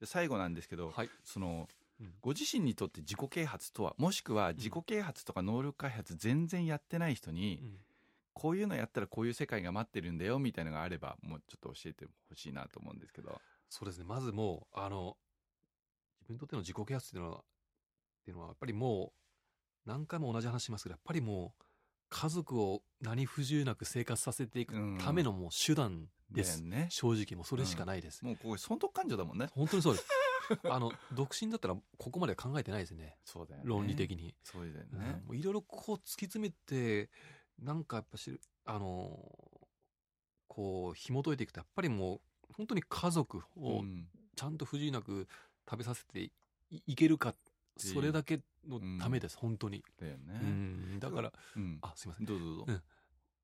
で最後なんですけど、はい。そのうんご自身にとって自己啓発とはもしくは自己啓発とか能力開発全然やってない人に、うんこういうのやったらこういう世界が待ってるんだよみたいのがあればもうちょっと教えてほしいなと思うんですけどそうですね。まずもう、あの、自分にとっての自己啓発っていうのは、っていうのは、やっぱりもう、何回も同じ話しますけど、やっぱりもう、家族を何不自由なく生活させていくためのもう手段です。だよね正直もうそれしかないです。もうこれ損得感情だもんね本当にそうです。あの、独身だったらここまでは考えてないですね。そうだよね論理的に。そうだようんね、もういろいろこう突き詰めて、なんかやっぱしる、あのこう紐解いていくと、やっぱりもう、本当に家族をうんちゃんと不自由なく食べさせていいけるか、それだけのためです、本当に。だよね、うん、だから、うん。あ、すいません。どうぞどうぞ、うん。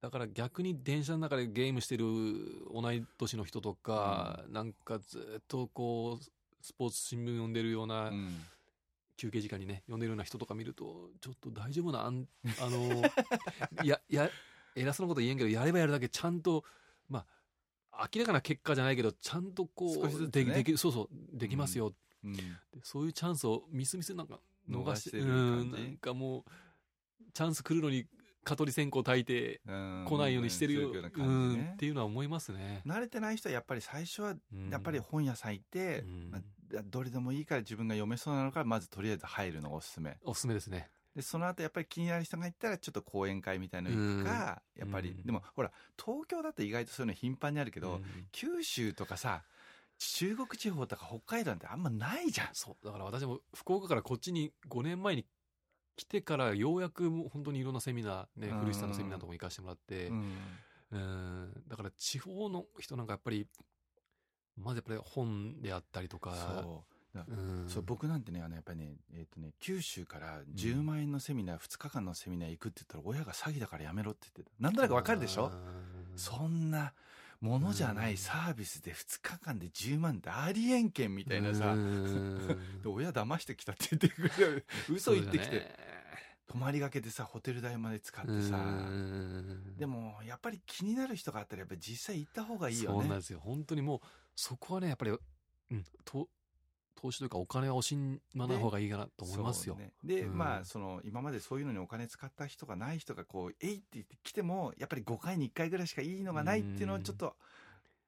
だから逆に電車の中でゲームしてる同い年の人とか、なんかずっとこう、スポーツ新聞読んでるような、うん。休憩時間にね、読んでるような人とか見ると、ちょっと大丈夫な、あんあの、い や、いや、偉そうなこと言えんけど、やればやるだけちゃんと、まあ、明らかな結果じゃないけど、ちゃんとこう、少しずつででき、そうそう、できますよ、うん。でそういうチャンスをみすみすなんか逃して、逃してるうん、感じなんかもう、チャンス来るのに、蚊取り線香焚いて、うん。来ないようにしてるよ、そういうようなう感じね。ん、っていうのは思いますね。慣れてない人はやっぱり最初はうん。やっぱり本屋さん行って、うん。まあどれでもいいから自分が読めそうなのからまずとりあえず入るのがおすすめ。おすすめですね。でその後やっぱり気になる人がいたらちょっと講演会みたいの行くか、やっぱり、うん。でもほら東京だと意外とそういうの頻繁にあるけど、うん。九州とかさ中国地方とか北海道なんてあんまないじゃん。そう。だから私も福岡からこっちに5年前に来てからようやくもう本当にいろんなセミナー、ね、うん。古市さんのセミナーとかも行かせてもらって、うん。うん、だから地方の人なんかやっぱり、まずやっぱり本であったりとか、そう。だうん、そう僕なんてねあのやっぱりね,、えーとね九州から10万円のセミナー、2日間のセミナー行くって言ったら親が詐欺だからやめろって言ってた。なんとなくわかるでしょ？うん。そんなものじゃないサービスで2日間で10万ってありえんけんみたいなさ、親騙してきたって言ってくれる。嘘言ってきて、泊まりがけでさホテル代まで使ってさ、うん。でもやっぱり気になる人があったらやっぱり実際行った方がいいよね。そうなんですよ。本当にもう、そこはね、やっぱり、うん、と投資というかお金は惜しまない方がいいかなと思いますよ。ねで、うんまあその今までそういうのにお金使った人がない人がこう「えい!」って言って来てもやっぱり5回に1回ぐらいしかいいのがないっていうのをちょっと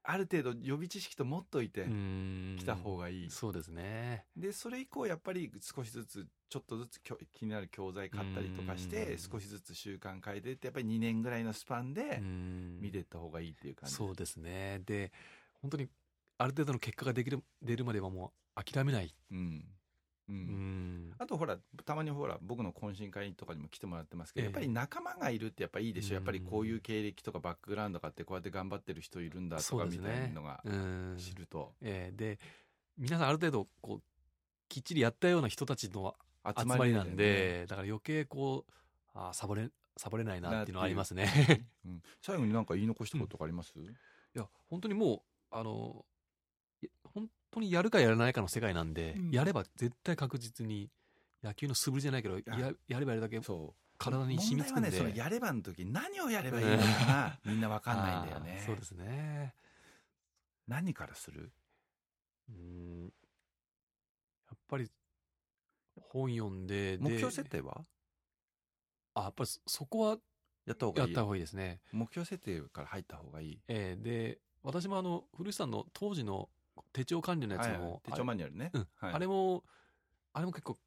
ある程度予備知識と持っといてうん来た方がいい、そうですね。でそれ以降やっぱり少しずつちょっとずつきょ気になる教材買ったりとかしてうん少しずつ習慣変えてってやっぱり2年ぐらいのスパンでうん見ていった方がいいっていう感じ、そうですね。で、本当にある程度の結果ができる出るまではもう諦めない。うん。うん。うん。あとほらたまにほら僕の懇親会とかにも来てもらってますけど、ええ。やっぱり仲間がいるってやっぱいいでしょ、うん。やっぱりこういう経歴とかバックグラウンドがあってこうやって頑張ってる人いるんだとかみたいなねのがうん。知ると。えーで、皆さんある程度、こう、きっちりやったような人たちの集集まりなんだよねで、だから余計こう、あーサボれ、サボれないなっていうのはありますね。うん。最後に何か言い残したこととかあります、いや、本当にもう、あの、い本当にやるかやらないかの世界なんで、うんやれば絶対確実に、野球の素振りじゃないけど、ややればやるだけそう体に染みつくんで。問題はねそのやればの時何をやればいいのかな みんなわかんないんだよねそうですね。何からする？うん。やっぱり、本読んで、で目標設定は？あ、やっぱりそそこはやった方がいいやった方がいいですね。目標設定から入った方がいいえーで、私もあの、古市さんの当時の手帳管理のやつも、手帳マニュアルね、うん。はい、あれも、あれも結構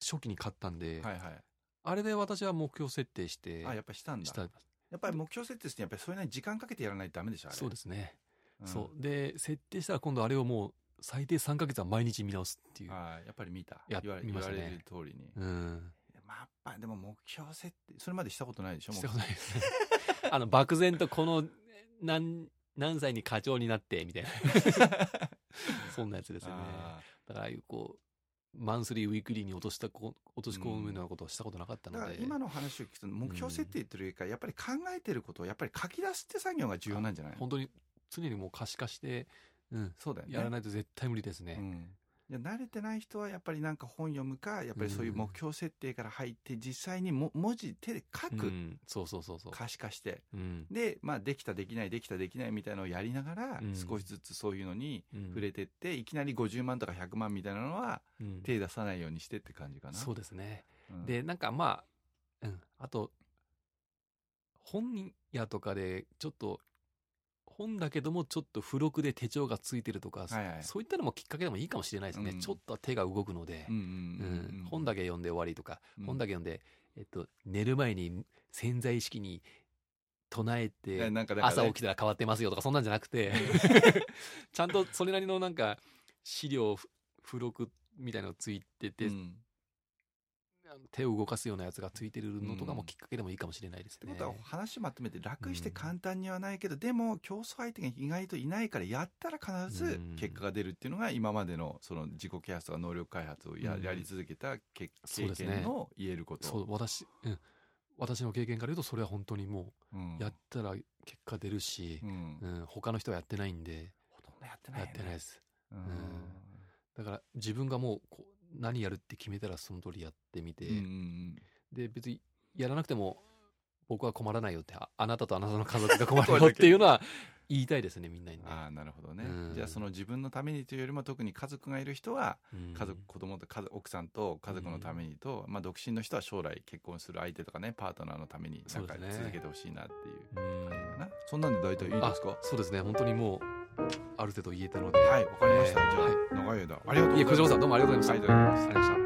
初期に買ったんで、はいはい。あれで私は目標設定して、あやっぱしたんだ。した。やっぱり目標設定してやっぱりそれなりに時間かけてやらないとダメでしょあれ。そうですね、うん。そう。で、設定したら今度あれをもう最低3ヶ月は毎日見直すっていう。あやっぱり見た。や言われ見ましたね。言われる通りに、うん。まあやっぱでも目標設定それまでしたことないでしょしたことないですね。あの、漠然とこの、何、何歳に課長になって、みたいな。そんなやつですよね。あだから、ああいうこう、マンスリー、ウィークリーに落としたこ、落とし込むようなことをしたことなかったので。今の話を聞くと目標設定というよりかやっぱり考えてることをやっぱり書き出すって作業が重要なんじゃない本当に常にもう可視化して、うん、そうだよねやらないと絶対無理ですね。うんじ慣れてない人はやっぱりなんか本読むかやっぱりそういう目標設定から入って実際にも文字手で書く、うんそうそうそうそう。可視化してうん。で、まあ、できたできないできたできないみたいなのをやりながら、うん少しずつそういうのにうん触れてって、いきなり50万とか100万みたいなのはうん手出さないようにしてって感じかな。そうですね。うんで、なんかまあ、うん。あと、本屋とかで、ちょっと、本だけどもちょっと付録で手帳がついてるとか、はいはい。そういったのもきっかけでもいいかもしれないですね。うん。ちょっと手が動くので、本だけ読んで終わりとか、うん。本だけ読んで、えっと、寝る前に潜在意識に唱ええて、朝起きたら変わってますよとか、そんなんじゃなくて、ちゃんとそれなりのなんか、資料、ふ付録みたいなのついてて、うん手を動かすようなやつがついてるのとかうんもきっかけでもいいかもしれないですね。ってことは話まとめて楽して簡単にはないけど、でも競争相手が意外といないからやったら必ずうん。結果が出るっていうのが今までのその自己啓発とか能力開発をや,、うん。やり続けたけ経験の言えること。そう、私、うん。私の経験から言うと、それは本当にもうん。う、やったら結果出るしう、ん。うん、他の人はやってないんで、ほとんどやってないね。ってないです。うん。だから自分がもう何やるって決めたらその通りやってみて、うんうん。で別にやらなくても僕は困らないよってああなたとあなたの家族が 困るよっていうのは言いたいですねみんなにね、ああなるほどね、うん。じゃあその自分のためにというよりも特に家族がいる人はうん。家族、子供と家族奥さんと家族のためにと、まあ、独身の人は将来結婚する相手とかねパートナーのためになんか続けてほしいなっていううん。感じかな、そんなんで大体いいですか？あそうですね。本当にもうある程度言えたので。はいわかりました、じゃあ、はい。長い間。ありがとうございます。いえ小島さんどうもありがとうございました。ありがとうございました